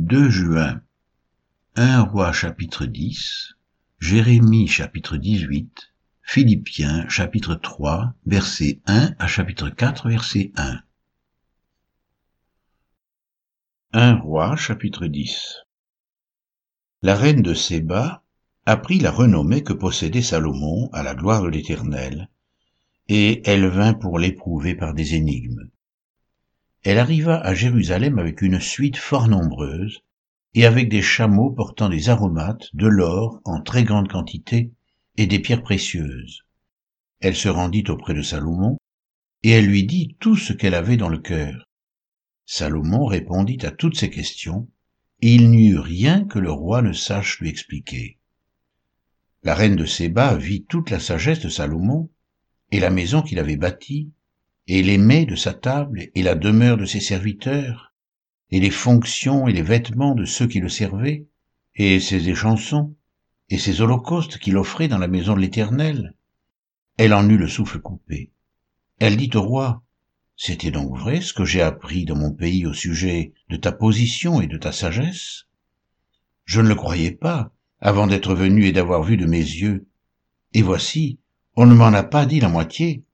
2 juin 1 roi chapitre 10 Jérémie chapitre 18 Philippiens chapitre 3 verset 1 à chapitre 4 verset 1 1 roi chapitre 10 La reine de Séba apprit la renommée que possédait Salomon à la gloire de l'Éternel, et elle vint pour l'éprouver par des énigmes. Elle arriva à Jérusalem avec une suite fort nombreuse, et avec des chameaux portant des aromates, de l'or en très grande quantité, et des pierres précieuses. Elle se rendit auprès de Salomon, et elle lui dit tout ce qu'elle avait dans le cœur. Salomon répondit à toutes ces questions, et il n'y eut rien que le roi ne sache lui expliquer. La reine de Séba vit toute la sagesse de Salomon, et la maison qu'il avait bâtie, et les mets de sa table, et la demeure de ses serviteurs, et les fonctions et les vêtements de ceux qui le servaient, et ses échansons, et ses holocaustes qu'il offrait dans la maison de l'Éternel. Elle en eut le souffle coupé. Elle dit au roi, C'était donc vrai ce que j'ai appris dans mon pays au sujet de ta position et de ta sagesse? Je ne le croyais pas, avant d'être venu et d'avoir vu de mes yeux. Et voici, on ne m'en a pas dit la moitié.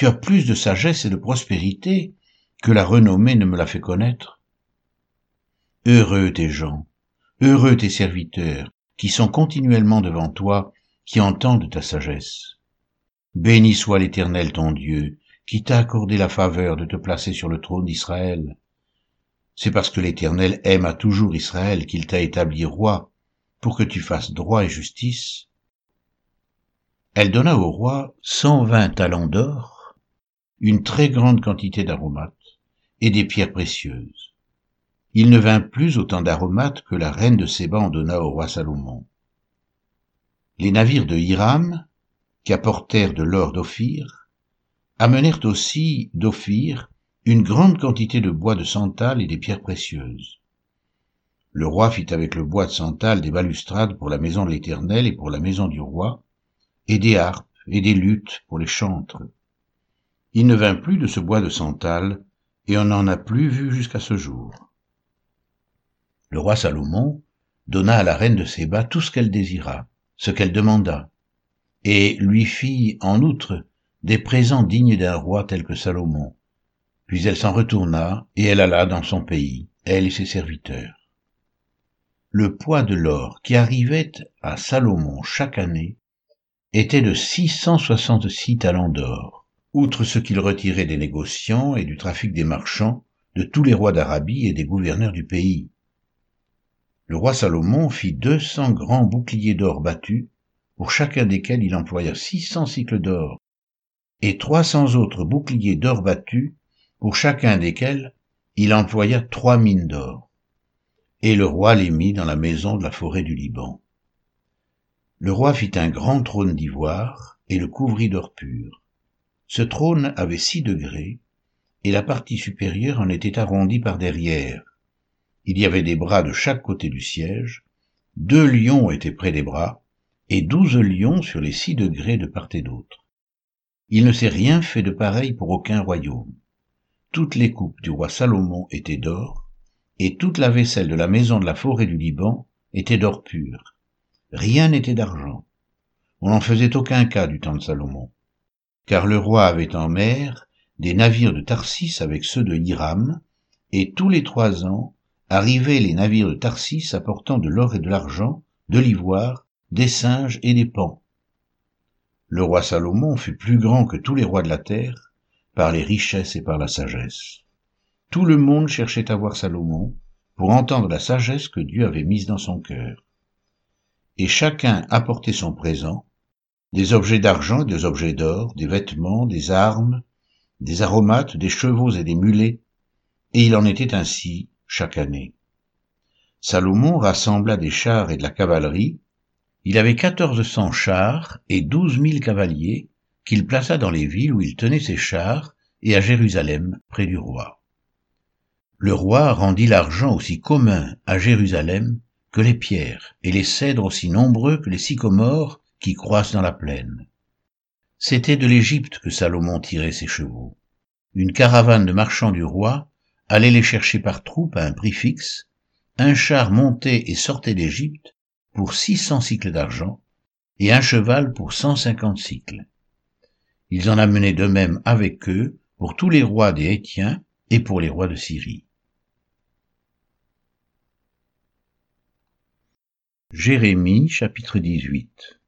Tu as plus de sagesse et de prospérité que la renommée ne me l'a fait connaître. Heureux tes gens, heureux tes serviteurs, qui sont continuellement devant toi, qui entendent ta sagesse. Béni soit l'Éternel ton Dieu, qui t'a accordé la faveur de te placer sur le trône d'Israël. C'est parce que l'Éternel aime à toujours Israël qu'il t'a établi roi pour que tu fasses droit et justice. Elle donna au roi cent vingt talents d'or, une très grande quantité d'aromates et des pierres précieuses. Il ne vint plus autant d'aromates que la reine de Séba en donna au roi Salomon. Les navires de Hiram, qui apportèrent de l'or d'Ophir, amenèrent aussi d'Ophir une grande quantité de bois de santal et des pierres précieuses. Le roi fit avec le bois de santal des balustrades pour la maison de l'Éternel et pour la maison du roi, et des harpes et des luttes pour les chantres. Il ne vint plus de ce bois de santal, et on n'en a plus vu jusqu'à ce jour. Le roi Salomon donna à la reine de Séba tout ce qu'elle désira, ce qu'elle demanda, et lui fit en outre des présents dignes d'un roi tel que Salomon. Puis elle s'en retourna, et elle alla dans son pays, elle et ses serviteurs le poids de l'or qui arrivait à Salomon chaque année était de 666 talents d'or, outre ce qu'il retirait des négociants et du trafic des marchands, de tous les rois d'Arabie et des gouverneurs du pays. Le roi Salomon fit deux cents grands boucliers d'or battus, pour chacun desquels il employa six cents cycles d'or, et trois cents autres boucliers d'or battus, pour chacun desquels il employa trois mines d'or et le roi les mit dans la maison de la forêt du Liban. Le roi fit un grand trône d'ivoire et le couvrit d'or pur. Ce trône avait six degrés, et la partie supérieure en était arrondie par derrière. Il y avait des bras de chaque côté du siège, deux lions étaient près des bras, et douze lions sur les six degrés de part et d'autre. Il ne s'est rien fait de pareil pour aucun royaume. Toutes les coupes du roi Salomon étaient d'or, et toute la vaisselle de la maison de la forêt du Liban était d'or pur. Rien n'était d'argent. On n'en faisait aucun cas du temps de Salomon, car le roi avait en mer des navires de Tarsis avec ceux de Hiram, et tous les trois ans arrivaient les navires de Tarsis apportant de l'or et de l'argent, de l'ivoire, des singes et des pans. Le roi Salomon fut plus grand que tous les rois de la terre, par les richesses et par la sagesse. Tout le monde cherchait à voir Salomon pour entendre la sagesse que Dieu avait mise dans son cœur. Et chacun apportait son présent, des objets d'argent et des objets d'or, des vêtements, des armes, des aromates, des chevaux et des mulets, et il en était ainsi chaque année. Salomon rassembla des chars et de la cavalerie, il avait quatorze cents chars et douze mille cavaliers qu'il plaça dans les villes où il tenait ses chars et à Jérusalem près du roi. Le roi rendit l'argent aussi commun à Jérusalem que les pierres, et les cèdres aussi nombreux que les sycomores qui croissent dans la plaine. C'était de l'Égypte que Salomon tirait ses chevaux. Une caravane de marchands du roi allait les chercher par troupes à un prix fixe, un char montait et sortait d'Égypte pour six cents cycles d'argent, et un cheval pour cent cinquante cycles. Ils en amenaient de même avec eux pour tous les rois des Hétiens et pour les rois de Syrie. Jérémie chapitre 18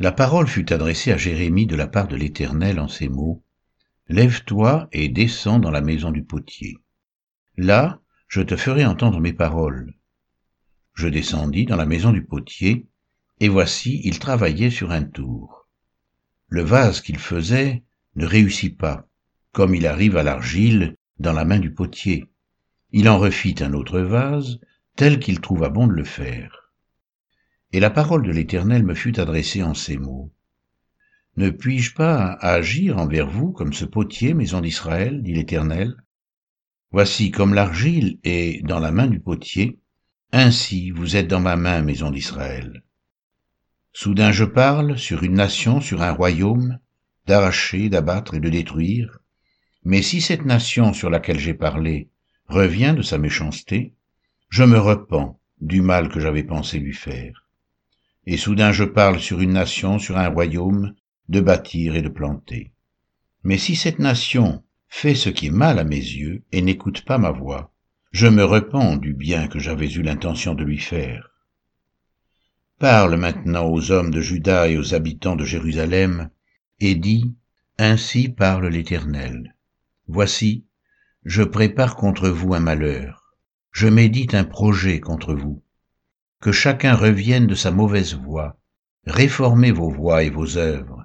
La parole fut adressée à Jérémie de la part de l'Éternel en ces mots. Lève-toi et descends dans la maison du potier. Là, je te ferai entendre mes paroles. Je descendis dans la maison du potier, et voici, il travaillait sur un tour. Le vase qu'il faisait ne réussit pas, comme il arrive à l'argile dans la main du potier. Il en refit un autre vase, tel qu'il trouva bon de le faire. Et la parole de l'Éternel me fut adressée en ces mots. Ne puis-je pas agir envers vous comme ce potier, maison d'Israël, dit l'Éternel? Voici comme l'argile est dans la main du potier, ainsi vous êtes dans ma main, maison d'Israël. Soudain je parle sur une nation, sur un royaume, d'arracher, d'abattre et de détruire. Mais si cette nation sur laquelle j'ai parlé revient de sa méchanceté, je me repens du mal que j'avais pensé lui faire. Et soudain je parle sur une nation, sur un royaume, de bâtir et de planter. Mais si cette nation fait ce qui est mal à mes yeux et n'écoute pas ma voix, je me repens du bien que j'avais eu l'intention de lui faire. Parle maintenant aux hommes de Juda et aux habitants de Jérusalem, et dis, Ainsi parle l'Éternel. Voici, je prépare contre vous un malheur je médite un projet contre vous. Que chacun revienne de sa mauvaise voie, réformez vos voies et vos œuvres.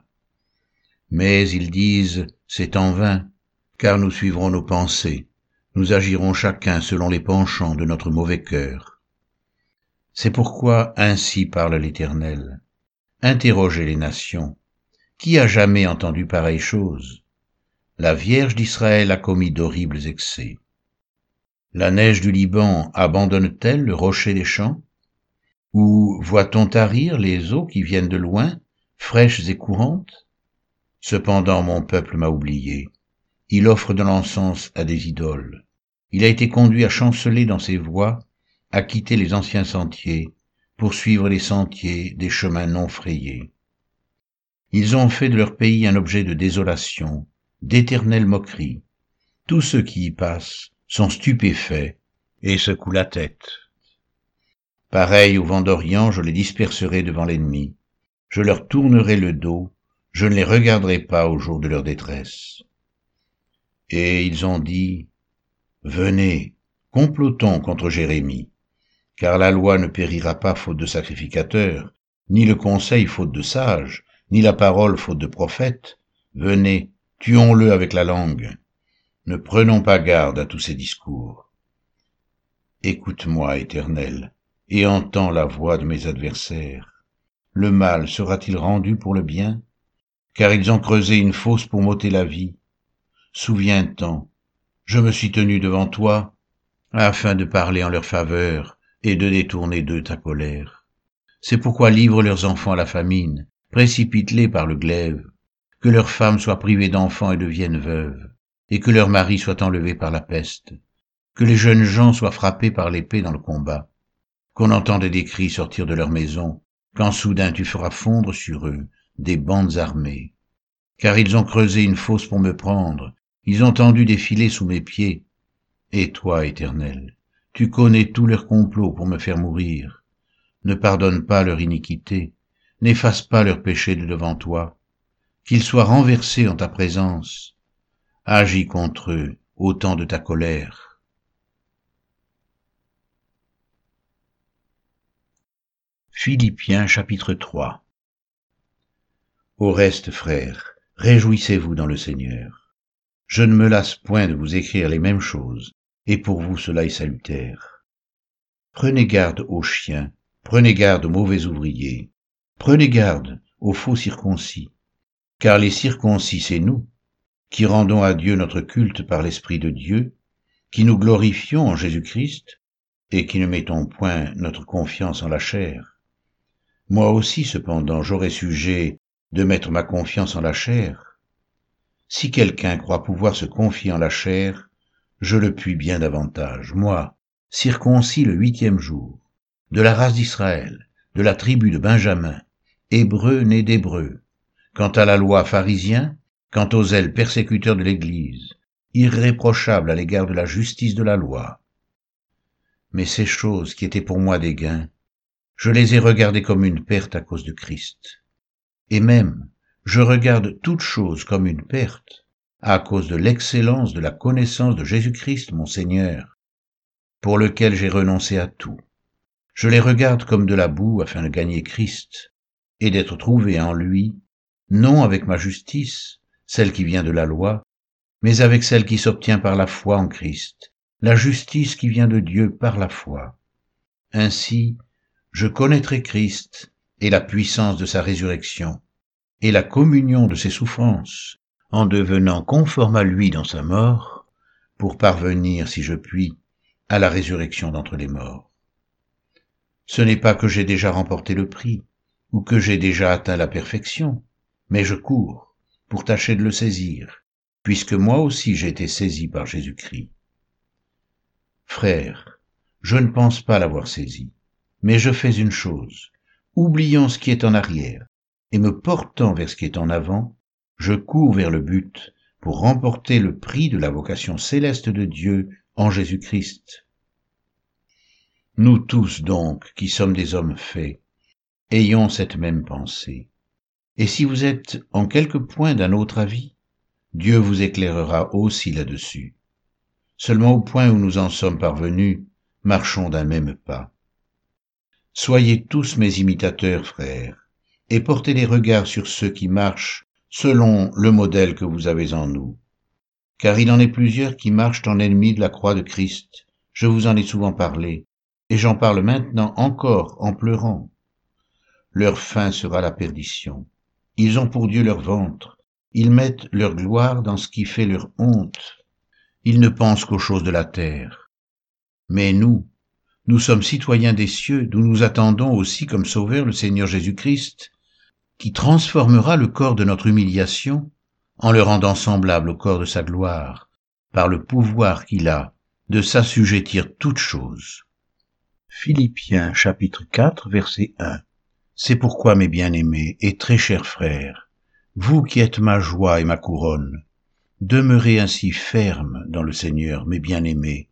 Mais ils disent, c'est en vain, car nous suivrons nos pensées, nous agirons chacun selon les penchants de notre mauvais cœur. C'est pourquoi ainsi parle l'Éternel. Interrogez les nations. Qui a jamais entendu pareille chose? La Vierge d'Israël a commis d'horribles excès. La neige du Liban abandonne-t-elle le rocher des champs? Ou voit-on tarir les eaux qui viennent de loin, fraîches et courantes? Cependant mon peuple m'a oublié. Il offre de l'encens à des idoles. Il a été conduit à chanceler dans ses voies, à quitter les anciens sentiers, pour suivre les sentiers des chemins non frayés. Ils ont fait de leur pays un objet de désolation, d'éternelle moquerie. Tous ceux qui y passent sont stupéfaits et secouent la tête. Pareil au vent d'Orient, je les disperserai devant l'ennemi. Je leur tournerai le dos, je ne les regarderai pas au jour de leur détresse. Et ils ont dit, Venez, complotons contre Jérémie, car la loi ne périra pas faute de sacrificateurs, ni le conseil faute de sages, ni la parole faute de prophètes. Venez, tuons-le avec la langue. Ne prenons pas garde à tous ces discours. Écoute-moi, Éternel, et entends la voix de mes adversaires. Le mal sera-t-il rendu pour le bien? Car ils ont creusé une fosse pour m'ôter la vie. Souviens-t'en, je me suis tenu devant toi, afin de parler en leur faveur et de détourner d'eux ta colère. C'est pourquoi livre leurs enfants à la famine, précipite-les par le glaive, que leurs femmes soient privées d'enfants et deviennent veuves et que leurs maris soient enlevés par la peste, que les jeunes gens soient frappés par l'épée dans le combat, qu'on entende des cris sortir de leur maison, quand soudain tu feras fondre sur eux des bandes armées. Car ils ont creusé une fosse pour me prendre, ils ont tendu des filets sous mes pieds. Et toi, Éternel, tu connais tous leurs complots pour me faire mourir. Ne pardonne pas leur iniquité, n'efface pas leurs péchés de devant toi, qu'ils soient renversés en ta présence, agis contre eux au temps de ta colère. Philippiens chapitre 3 Au reste, frères, réjouissez-vous dans le Seigneur. Je ne me lasse point de vous écrire les mêmes choses, et pour vous cela est salutaire. Prenez garde aux chiens, prenez garde aux mauvais ouvriers, prenez garde aux faux circoncis, car les circoncis c'est nous, qui rendons à Dieu notre culte par l'Esprit de Dieu, qui nous glorifions en Jésus-Christ, et qui ne mettons point notre confiance en la chair. Moi aussi, cependant, j'aurais sujet de mettre ma confiance en la chair. Si quelqu'un croit pouvoir se confier en la chair, je le puis bien davantage, moi, circoncis le huitième jour, de la race d'Israël, de la tribu de Benjamin, hébreu né d'hébreu, quant à la loi pharisien, quant aux ailes persécuteurs de l'Église, irréprochable à l'égard de la justice de la loi. Mais ces choses qui étaient pour moi des gains, je les ai regardées comme une perte à cause de Christ. Et même, je regarde toutes choses comme une perte à cause de l'excellence de la connaissance de Jésus-Christ mon Seigneur, pour lequel j'ai renoncé à tout. Je les regarde comme de la boue afin de gagner Christ et d'être trouvé en lui, non avec ma justice, celle qui vient de la loi, mais avec celle qui s'obtient par la foi en Christ, la justice qui vient de Dieu par la foi. Ainsi, je connaîtrai Christ et la puissance de sa résurrection et la communion de ses souffrances, en devenant conforme à lui dans sa mort, pour parvenir, si je puis, à la résurrection d'entre les morts. Ce n'est pas que j'ai déjà remporté le prix, ou que j'ai déjà atteint la perfection, mais je cours pour tâcher de le saisir, puisque moi aussi j'ai été saisi par Jésus-Christ. Frère, je ne pense pas l'avoir saisi, mais je fais une chose, oubliant ce qui est en arrière, et me portant vers ce qui est en avant, je cours vers le but pour remporter le prix de la vocation céleste de Dieu en Jésus-Christ. Nous tous donc, qui sommes des hommes faits, ayons cette même pensée. Et si vous êtes en quelque point d'un autre avis, Dieu vous éclairera aussi là-dessus. Seulement au point où nous en sommes parvenus, marchons d'un même pas. Soyez tous mes imitateurs, frères, et portez les regards sur ceux qui marchent selon le modèle que vous avez en nous. Car il en est plusieurs qui marchent en ennemis de la croix de Christ. Je vous en ai souvent parlé, et j'en parle maintenant encore en pleurant. Leur fin sera la perdition. Ils ont pour Dieu leur ventre. Ils mettent leur gloire dans ce qui fait leur honte. Ils ne pensent qu'aux choses de la terre. Mais nous, nous sommes citoyens des cieux, d'où nous attendons aussi comme sauveur le Seigneur Jésus-Christ, qui transformera le corps de notre humiliation en le rendant semblable au corps de sa gloire, par le pouvoir qu'il a de s'assujettir toutes choses. Philippiens chapitre 4 verset 1 C'est pourquoi, mes bien-aimés et très chers frères, vous qui êtes ma joie et ma couronne, demeurez ainsi fermes dans le Seigneur, mes bien-aimés,